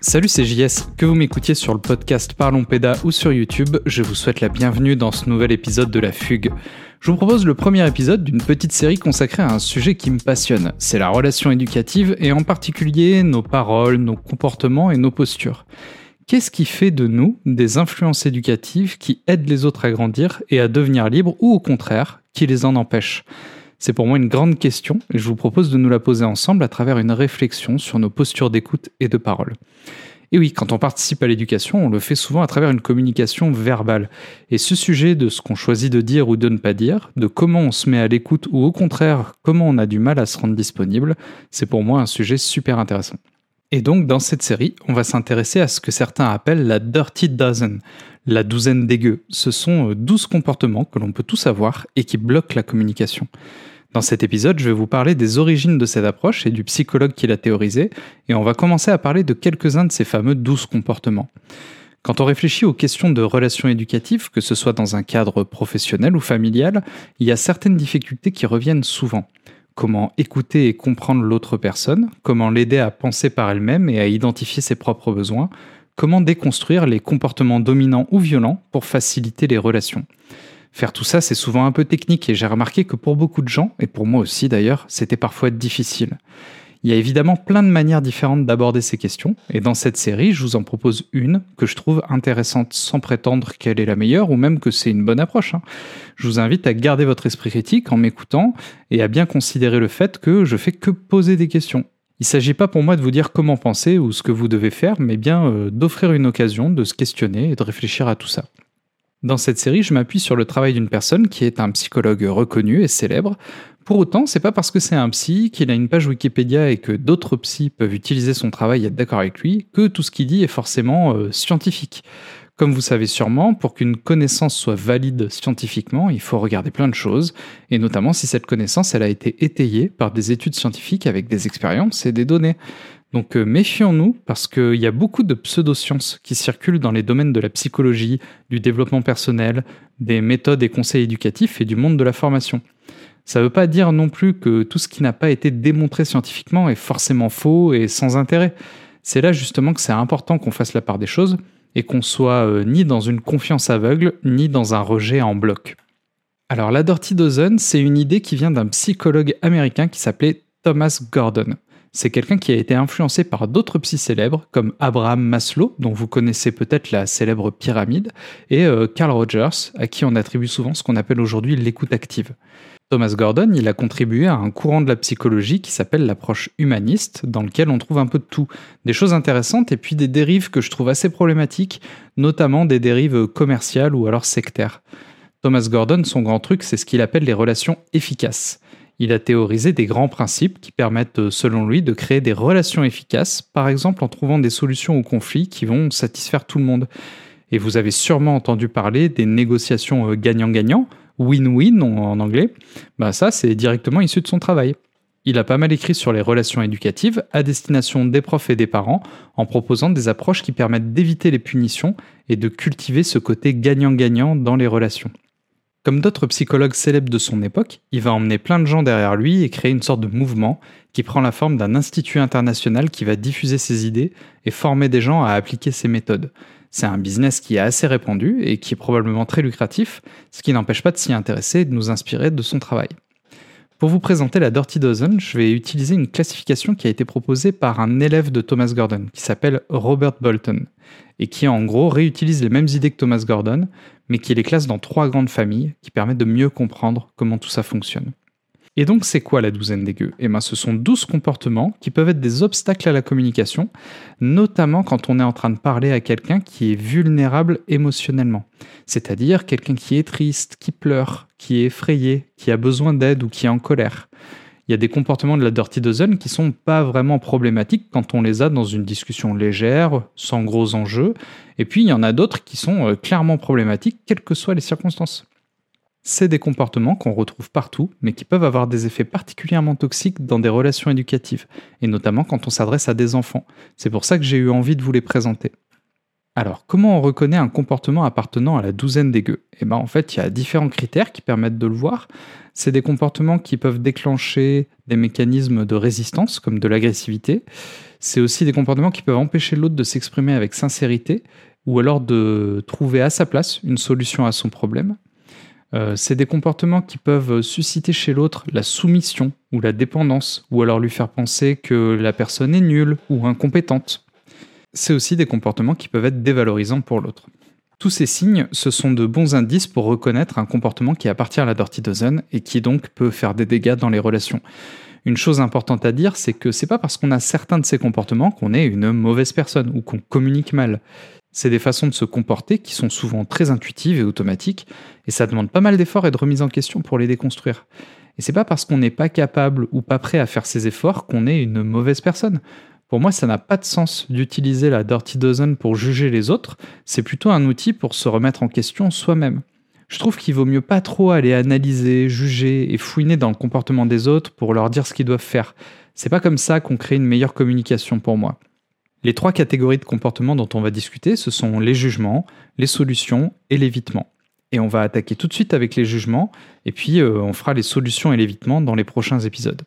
Salut, c'est JS. Que vous m'écoutiez sur le podcast Parlons Péda ou sur YouTube, je vous souhaite la bienvenue dans ce nouvel épisode de La Fugue. Je vous propose le premier épisode d'une petite série consacrée à un sujet qui me passionne. C'est la relation éducative et en particulier nos paroles, nos comportements et nos postures. Qu'est-ce qui fait de nous des influences éducatives qui aident les autres à grandir et à devenir libres ou au contraire, qui les en empêchent? C'est pour moi une grande question et je vous propose de nous la poser ensemble à travers une réflexion sur nos postures d'écoute et de parole. Et oui, quand on participe à l'éducation, on le fait souvent à travers une communication verbale. Et ce sujet de ce qu'on choisit de dire ou de ne pas dire, de comment on se met à l'écoute ou au contraire comment on a du mal à se rendre disponible, c'est pour moi un sujet super intéressant. Et donc dans cette série, on va s'intéresser à ce que certains appellent la Dirty Dozen, la douzaine dégueux. Ce sont 12 comportements que l'on peut tous avoir et qui bloquent la communication. Dans cet épisode, je vais vous parler des origines de cette approche et du psychologue qui l'a théorisé, et on va commencer à parler de quelques-uns de ces fameux douze comportements. Quand on réfléchit aux questions de relations éducatives, que ce soit dans un cadre professionnel ou familial, il y a certaines difficultés qui reviennent souvent. Comment écouter et comprendre l'autre personne, comment l'aider à penser par elle-même et à identifier ses propres besoins, comment déconstruire les comportements dominants ou violents pour faciliter les relations. Faire tout ça, c'est souvent un peu technique et j'ai remarqué que pour beaucoup de gens, et pour moi aussi d'ailleurs, c'était parfois difficile. Il y a évidemment plein de manières différentes d'aborder ces questions, et dans cette série, je vous en propose une que je trouve intéressante sans prétendre qu'elle est la meilleure ou même que c'est une bonne approche. Hein. Je vous invite à garder votre esprit critique en m'écoutant et à bien considérer le fait que je fais que poser des questions. Il s'agit pas pour moi de vous dire comment penser ou ce que vous devez faire, mais bien euh, d'offrir une occasion de se questionner et de réfléchir à tout ça. Dans cette série, je m'appuie sur le travail d'une personne qui est un psychologue reconnu et célèbre. Pour autant, c'est pas parce que c'est un psy, qu'il a une page Wikipédia et que d'autres psys peuvent utiliser son travail et être d'accord avec lui, que tout ce qu'il dit est forcément euh, scientifique. Comme vous savez sûrement, pour qu'une connaissance soit valide scientifiquement, il faut regarder plein de choses, et notamment si cette connaissance elle a été étayée par des études scientifiques avec des expériences et des données. Donc euh, méfions-nous parce qu'il y a beaucoup de pseudosciences qui circulent dans les domaines de la psychologie, du développement personnel, des méthodes et conseils éducatifs et du monde de la formation. Ça ne veut pas dire non plus que tout ce qui n'a pas été démontré scientifiquement est forcément faux et sans intérêt. C'est là justement que c'est important qu'on fasse la part des choses et qu'on soit euh, ni dans une confiance aveugle, ni dans un rejet en bloc. Alors la Dirty Dozen, c'est une idée qui vient d'un psychologue américain qui s'appelait Thomas Gordon c'est quelqu'un qui a été influencé par d'autres psy célèbres comme Abraham Maslow, dont vous connaissez peut-être la célèbre pyramide, et euh, Carl Rogers, à qui on attribue souvent ce qu'on appelle aujourd'hui l'écoute active. Thomas Gordon, il a contribué à un courant de la psychologie qui s'appelle l'approche humaniste, dans lequel on trouve un peu de tout, des choses intéressantes et puis des dérives que je trouve assez problématiques, notamment des dérives commerciales ou alors sectaires. Thomas Gordon, son grand truc, c'est ce qu'il appelle les relations efficaces. Il a théorisé des grands principes qui permettent, euh, selon lui, de créer des relations efficaces, par exemple en trouvant des solutions aux conflits qui vont satisfaire tout le monde. Et vous avez sûrement entendu parler des négociations euh, gagnant-gagnant, win-win en anglais. Bah ça, c'est directement issu de son travail. Il a pas mal écrit sur les relations éducatives à destination des profs et des parents en proposant des approches qui permettent d'éviter les punitions et de cultiver ce côté gagnant-gagnant dans les relations. Comme d'autres psychologues célèbres de son époque, il va emmener plein de gens derrière lui et créer une sorte de mouvement qui prend la forme d'un institut international qui va diffuser ses idées et former des gens à appliquer ses méthodes. C'est un business qui est assez répandu et qui est probablement très lucratif, ce qui n'empêche pas de s'y intéresser et de nous inspirer de son travail. Pour vous présenter la Dirty Dozen, je vais utiliser une classification qui a été proposée par un élève de Thomas Gordon, qui s'appelle Robert Bolton, et qui en gros réutilise les mêmes idées que Thomas Gordon, mais qui les classe dans trois grandes familles qui permettent de mieux comprendre comment tout ça fonctionne. Et donc c'est quoi la douzaine des gueux? Eh bien ce sont douze comportements qui peuvent être des obstacles à la communication, notamment quand on est en train de parler à quelqu'un qui est vulnérable émotionnellement. C'est-à-dire quelqu'un qui est triste, qui pleure, qui est effrayé, qui a besoin d'aide ou qui est en colère. Il y a des comportements de la Dirty Dozen qui sont pas vraiment problématiques quand on les a dans une discussion légère, sans gros enjeux, et puis il y en a d'autres qui sont euh, clairement problématiques, quelles que soient les circonstances. C'est des comportements qu'on retrouve partout, mais qui peuvent avoir des effets particulièrement toxiques dans des relations éducatives, et notamment quand on s'adresse à des enfants. C'est pour ça que j'ai eu envie de vous les présenter. Alors, comment on reconnaît un comportement appartenant à la douzaine des gueux? Eh bien, en fait, il y a différents critères qui permettent de le voir. C'est des comportements qui peuvent déclencher des mécanismes de résistance, comme de l'agressivité. C'est aussi des comportements qui peuvent empêcher l'autre de s'exprimer avec sincérité, ou alors de trouver à sa place une solution à son problème. Euh, c'est des comportements qui peuvent susciter chez l'autre la soumission ou la dépendance, ou alors lui faire penser que la personne est nulle ou incompétente c'est aussi des comportements qui peuvent être dévalorisants pour l'autre. Tous ces signes, ce sont de bons indices pour reconnaître un comportement qui appartient à la Dirty Dozen et qui donc peut faire des dégâts dans les relations. Une chose importante à dire, c'est que c'est pas parce qu'on a certains de ces comportements qu'on est une mauvaise personne ou qu'on communique mal. C'est des façons de se comporter qui sont souvent très intuitives et automatiques, et ça demande pas mal d'efforts et de remise en question pour les déconstruire. Et c'est pas parce qu'on n'est pas capable ou pas prêt à faire ces efforts qu'on est une mauvaise personne. Pour moi, ça n'a pas de sens d'utiliser la Dirty Dozen pour juger les autres, c'est plutôt un outil pour se remettre en question soi-même. Je trouve qu'il vaut mieux pas trop aller analyser, juger et fouiner dans le comportement des autres pour leur dire ce qu'ils doivent faire. C'est pas comme ça qu'on crée une meilleure communication pour moi. Les trois catégories de comportements dont on va discuter, ce sont les jugements, les solutions et l'évitement. Et on va attaquer tout de suite avec les jugements, et puis euh, on fera les solutions et l'évitement dans les prochains épisodes.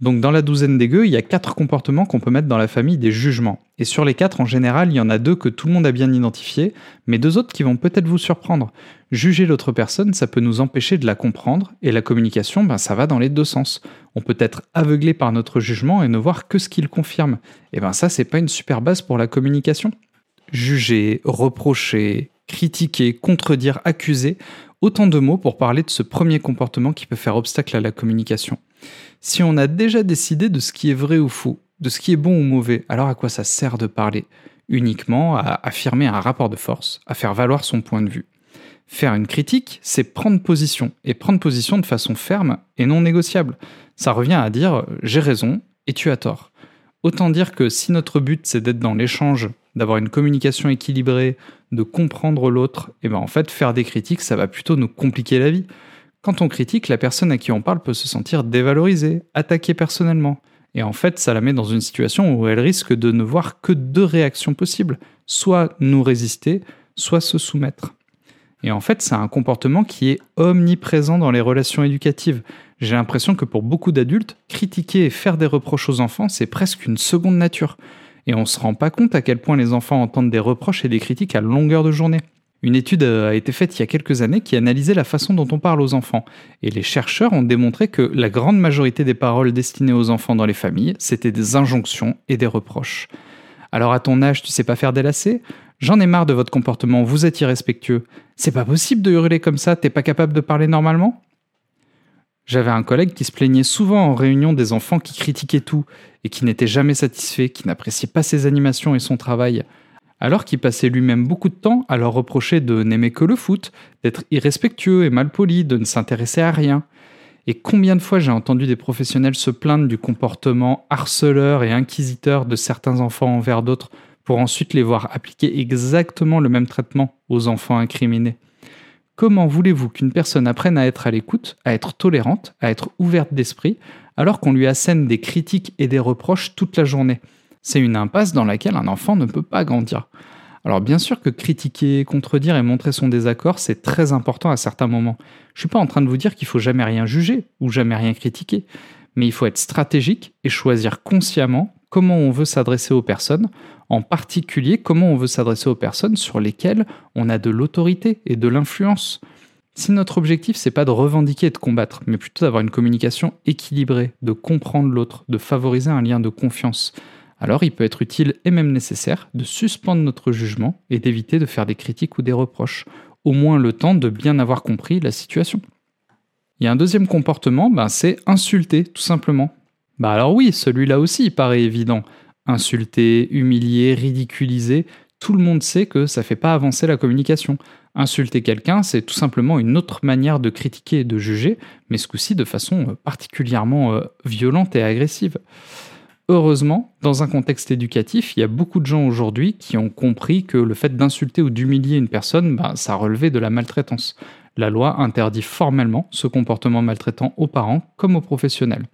Donc dans la douzaine des gueux, il y a quatre comportements qu'on peut mettre dans la famille des jugements. Et sur les quatre, en général, il y en a deux que tout le monde a bien identifiés, mais deux autres qui vont peut-être vous surprendre. Juger l'autre personne, ça peut nous empêcher de la comprendre, et la communication, ben, ça va dans les deux sens. On peut être aveuglé par notre jugement et ne voir que ce qu'il confirme. Et ben ça, c'est pas une super base pour la communication. Juger, reprocher, critiquer, contredire, accuser, autant de mots pour parler de ce premier comportement qui peut faire obstacle à la communication. Si on a déjà décidé de ce qui est vrai ou faux, de ce qui est bon ou mauvais, alors à quoi ça sert de parler Uniquement à affirmer un rapport de force, à faire valoir son point de vue? Faire une critique, c'est prendre position, et prendre position de façon ferme et non négociable. Ça revient à dire j'ai raison et tu as tort. Autant dire que si notre but c'est d'être dans l'échange, d'avoir une communication équilibrée, de comprendre l'autre, et eh ben en fait faire des critiques ça va plutôt nous compliquer la vie. Quand on critique, la personne à qui on parle peut se sentir dévalorisée, attaquée personnellement. Et en fait, ça la met dans une situation où elle risque de ne voir que deux réactions possibles, soit nous résister, soit se soumettre. Et en fait, c'est un comportement qui est omniprésent dans les relations éducatives. J'ai l'impression que pour beaucoup d'adultes, critiquer et faire des reproches aux enfants, c'est presque une seconde nature. Et on se rend pas compte à quel point les enfants entendent des reproches et des critiques à longueur de journée. Une étude euh, a été faite il y a quelques années qui analysait la façon dont on parle aux enfants. Et les chercheurs ont démontré que la grande majorité des paroles destinées aux enfants dans les familles, c'était des injonctions et des reproches. Alors à ton âge, tu sais pas faire des lacets? J'en ai marre de votre comportement, vous êtes irrespectueux. C'est pas possible de hurler comme ça, t'es pas capable de parler normalement? J'avais un collègue qui se plaignait souvent en réunion des enfants qui critiquaient tout et qui n'étaient jamais satisfaits, qui n'appréciaient pas ses animations et son travail alors qu'il passait lui-même beaucoup de temps à leur reprocher de n'aimer que le foot, d'être irrespectueux et malpoli, de ne s'intéresser à rien. Et combien de fois j'ai entendu des professionnels se plaindre du comportement harceleur et inquisiteur de certains enfants envers d'autres pour ensuite les voir appliquer exactement le même traitement aux enfants incriminés. Comment voulez-vous qu'une personne apprenne à être à l'écoute, à être tolérante, à être ouverte d'esprit, alors qu'on lui assène des critiques et des reproches toute la journée? C'est une impasse dans laquelle un enfant ne peut pas grandir. Alors bien sûr que critiquer, contredire et montrer son désaccord, c'est très important à certains moments. Je suis pas en train de vous dire qu'il faut jamais rien juger ou jamais rien critiquer, mais il faut être stratégique et choisir consciemment comment on veut s'adresser aux personnes, en particulier comment on veut s'adresser aux personnes sur lesquelles on a de l'autorité et de l'influence. Si notre objectif c'est pas de revendiquer et de combattre, mais plutôt d'avoir une communication équilibrée, de comprendre l'autre, de favoriser un lien de confiance, alors il peut être utile et même nécessaire de suspendre notre jugement et d'éviter de faire des critiques ou des reproches, au moins le temps de bien avoir compris la situation. Il y a un deuxième comportement, ben, c'est insulter, tout simplement. Bah alors oui, celui-là aussi paraît évident. Insulter, humilier, ridiculiser, tout le monde sait que ça fait pas avancer la communication. Insulter quelqu'un, c'est tout simplement une autre manière de critiquer et de juger, mais ce coup-ci de façon euh, particulièrement euh, violente et agressive. Heureusement, dans un contexte éducatif, il y a beaucoup de gens aujourd'hui qui ont compris que le fait d'insulter ou d'humilier une personne, bah, ça relevait de la maltraitance. La loi interdit formellement ce comportement maltraitant aux parents comme aux professionnels.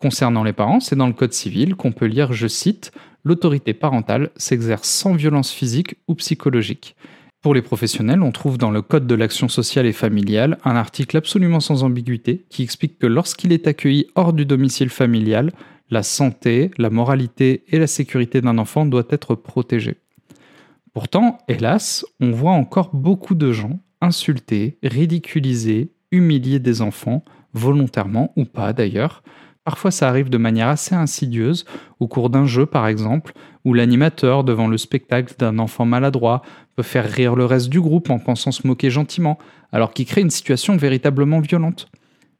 Concernant les parents, c'est dans le Code civil qu'on peut lire, je cite, l'autorité parentale s'exerce sans violence physique ou psychologique. Pour les professionnels, on trouve dans le Code de l'action sociale et familiale un article absolument sans ambiguïté qui explique que lorsqu'il est accueilli hors du domicile familial, la santé, la moralité et la sécurité d'un enfant doit être protégée. Pourtant, hélas, on voit encore beaucoup de gens insulter, ridiculiser, humilier des enfants, volontairement ou pas d'ailleurs. Parfois ça arrive de manière assez insidieuse, au cours d'un jeu par exemple, où l'animateur, devant le spectacle d'un enfant maladroit, peut faire rire le reste du groupe en pensant se moquer gentiment, alors qu'il crée une situation véritablement violente.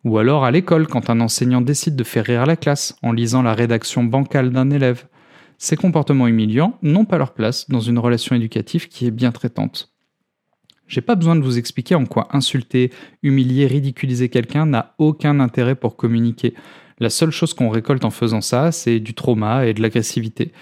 Ou alors à l'école, quand un enseignant décide de faire rire la classe en lisant la rédaction bancale d'un élève. Ces comportements humiliants n'ont pas leur place dans une relation éducative qui est bien traitante. J'ai pas besoin de vous expliquer en quoi insulter, humilier, ridiculiser quelqu'un n'a aucun intérêt pour communiquer. La seule chose qu'on récolte en faisant ça, c'est du trauma et de l'agressivité.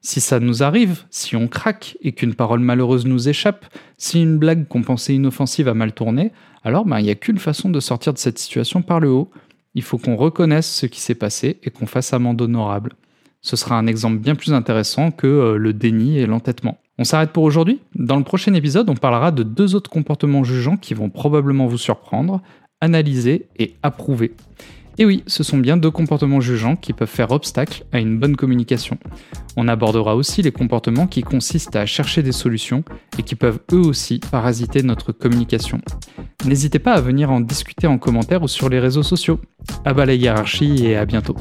Si ça nous arrive, si on craque et qu'une parole malheureuse nous échappe, si une blague qu'on pensait inoffensive a mal tourné, alors ben, il n'y a qu'une façon de sortir de cette situation par le haut. Il faut qu'on reconnaisse ce qui s'est passé et qu'on fasse amende honorable. Ce sera un exemple bien plus intéressant que euh, le déni et l'entêtement. On s'arrête pour aujourd'hui. Dans le prochain épisode, on parlera de deux autres comportements jugeants qui vont probablement vous surprendre, analyser et approuver. Et oui, ce sont bien deux comportements jugeants qui peuvent faire obstacle à une bonne communication. On abordera aussi les comportements qui consistent à chercher des solutions et qui peuvent eux aussi parasiter notre communication. N'hésitez pas à venir en discuter en commentaire ou sur les réseaux sociaux. À bas la hiérarchie et à bientôt.